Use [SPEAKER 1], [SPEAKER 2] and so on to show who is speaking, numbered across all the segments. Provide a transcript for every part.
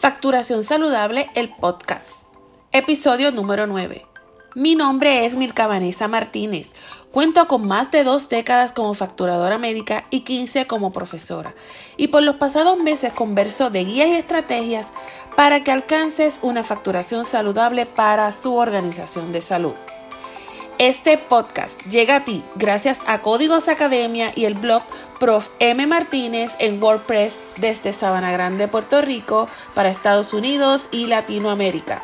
[SPEAKER 1] Facturación Saludable, el podcast. Episodio número 9. Mi nombre es Milka Vanessa Martínez. Cuento con más de dos décadas como facturadora médica y 15 como profesora. Y por los pasados meses converso de guías y estrategias para que alcances una facturación saludable para su organización de salud. Este podcast llega a ti gracias a Códigos Academia y el blog Prof. M. Martínez en WordPress desde Sabana Grande, Puerto Rico, para Estados Unidos y Latinoamérica.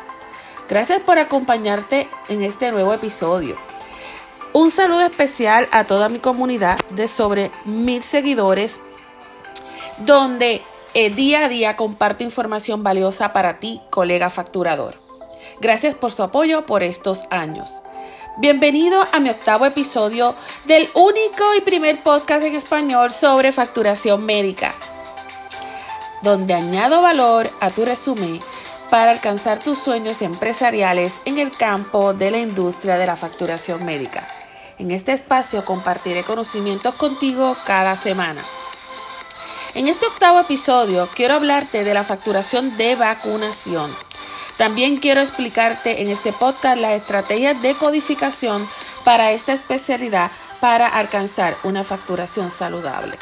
[SPEAKER 1] Gracias por acompañarte en este nuevo episodio. Un saludo especial a toda mi comunidad de sobre mil seguidores, donde eh, día a día comparto información valiosa para ti, colega facturador. Gracias por su apoyo por estos años. Bienvenido a mi octavo episodio del único y primer podcast en español sobre facturación médica, donde añado valor a tu resumen para alcanzar tus sueños empresariales en el campo de la industria de la facturación médica. En este espacio compartiré conocimientos contigo cada semana. En este octavo episodio quiero hablarte de la facturación de vacunación también quiero explicarte en este podcast las estrategias de codificación para esta especialidad para alcanzar una facturación saludable.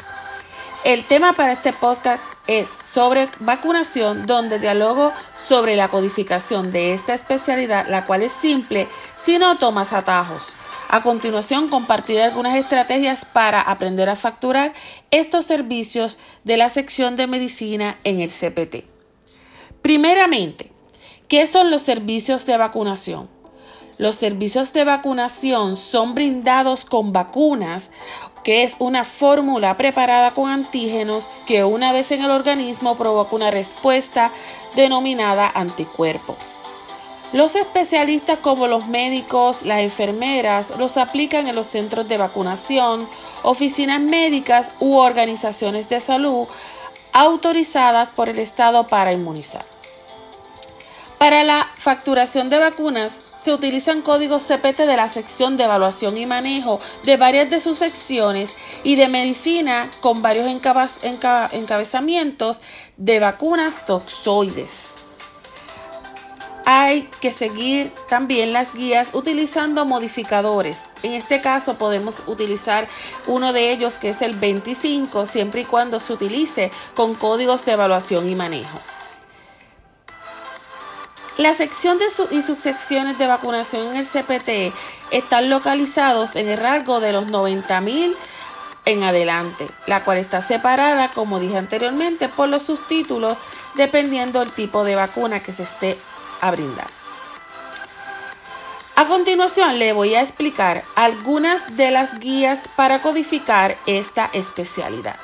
[SPEAKER 1] El tema para este podcast es sobre vacunación, donde dialogo sobre la codificación de esta especialidad, la cual es simple si no tomas atajos. A continuación compartiré algunas estrategias para aprender a facturar estos servicios de la sección de medicina en el CPT. Primeramente, ¿Qué son los servicios de vacunación? Los servicios de vacunación son brindados con vacunas, que es una fórmula preparada con antígenos que una vez en el organismo provoca una respuesta denominada anticuerpo. Los especialistas como los médicos, las enfermeras los aplican en los centros de vacunación, oficinas médicas u organizaciones de salud autorizadas por el Estado para inmunizar. Para la facturación de vacunas se utilizan códigos CPT de la sección de evaluación y manejo de varias de sus secciones y de medicina con varios encabezamientos de vacunas toxoides. Hay que seguir también las guías utilizando modificadores. En este caso podemos utilizar uno de ellos que es el 25 siempre y cuando se utilice con códigos de evaluación y manejo. La sección de y subsecciones de vacunación en el CPT están localizados en el rango de los 90.000 en adelante, la cual está separada, como dije anteriormente, por los subtítulos dependiendo del tipo de vacuna que se esté a brindar. A continuación le voy a explicar algunas de las guías para codificar esta especialidad.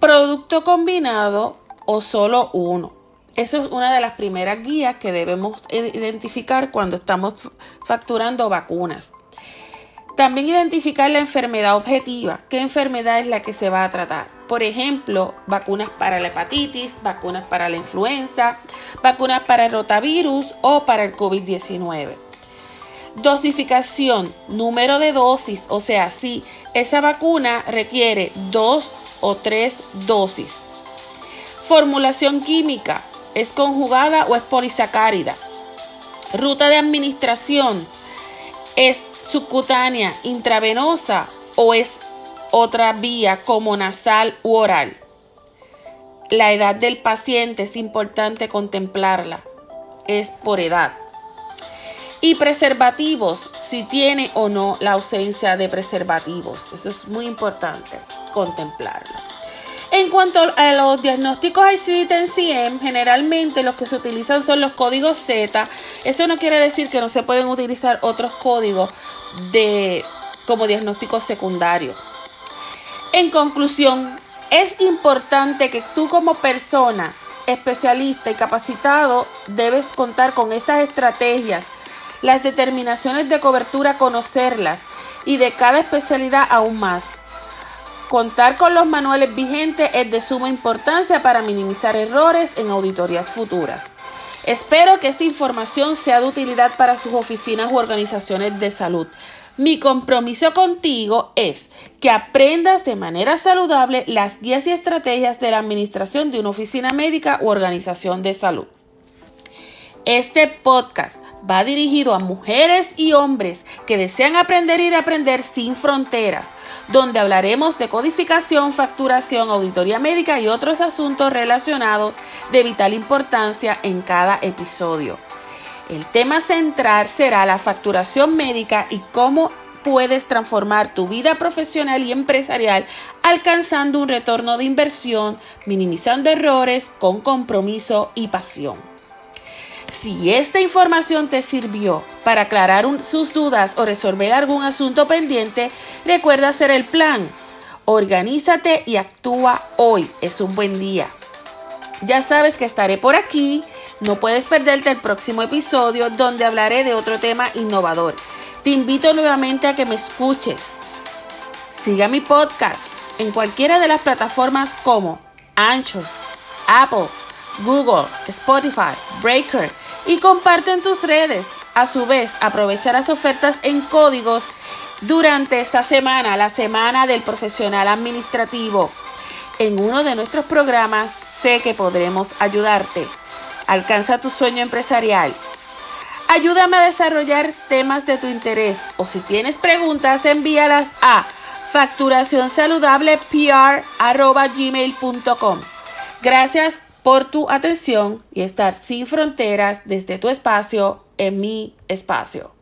[SPEAKER 1] Producto combinado o solo uno. Esa es una de las primeras guías que debemos identificar cuando estamos facturando vacunas. También identificar la enfermedad objetiva, qué enfermedad es la que se va a tratar. Por ejemplo, vacunas para la hepatitis, vacunas para la influenza, vacunas para el rotavirus o para el COVID-19. Dosificación, número de dosis, o sea, si esa vacuna requiere dos o tres dosis. Formulación química, ¿es conjugada o es polisacárida? Ruta de administración, ¿es subcutánea, intravenosa o es otra vía como nasal u oral? La edad del paciente es importante contemplarla, es por edad. Y preservativos, si tiene o no la ausencia de preservativos. Eso es muy importante contemplarlo. En cuanto a los diagnósticos ICD-10-CM, generalmente los que se utilizan son los códigos Z. Eso no quiere decir que no se pueden utilizar otros códigos de, como diagnósticos secundarios. En conclusión, es importante que tú como persona especialista y capacitado debes contar con estas estrategias las determinaciones de cobertura conocerlas y de cada especialidad aún más. Contar con los manuales vigentes es de suma importancia para minimizar errores en auditorías futuras. Espero que esta información sea de utilidad para sus oficinas u organizaciones de salud. Mi compromiso contigo es que aprendas de manera saludable las guías y estrategias de la administración de una oficina médica u organización de salud. Este podcast va dirigido a mujeres y hombres que desean aprender y reaprender sin fronteras, donde hablaremos de codificación, facturación, auditoría médica y otros asuntos relacionados de vital importancia en cada episodio. El tema central será la facturación médica y cómo puedes transformar tu vida profesional y empresarial alcanzando un retorno de inversión, minimizando errores con compromiso y pasión. Si esta información te sirvió para aclarar sus dudas o resolver algún asunto pendiente, recuerda hacer el plan. Organízate y actúa hoy. Es un buen día. Ya sabes que estaré por aquí no puedes perderte el próximo episodio donde hablaré de otro tema innovador. Te invito nuevamente a que me escuches. Siga mi podcast en cualquiera de las plataformas como Anchor, Apple, Google, Spotify, Breaker y comparte en tus redes. A su vez, aprovecha las ofertas en códigos durante esta semana, la semana del profesional administrativo. En uno de nuestros programas sé que podremos ayudarte. Alcanza tu sueño empresarial. Ayúdame a desarrollar temas de tu interés o si tienes preguntas envíalas a facturacionsaludalepr.gmail.com Gracias por tu atención y estar sin fronteras desde tu espacio en mi espacio.